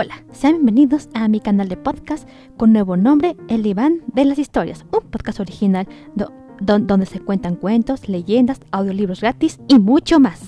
Hola, sean bienvenidos a mi canal de podcast con nuevo nombre El Iván de las Historias, un podcast original donde se cuentan cuentos, leyendas, audiolibros gratis y mucho más.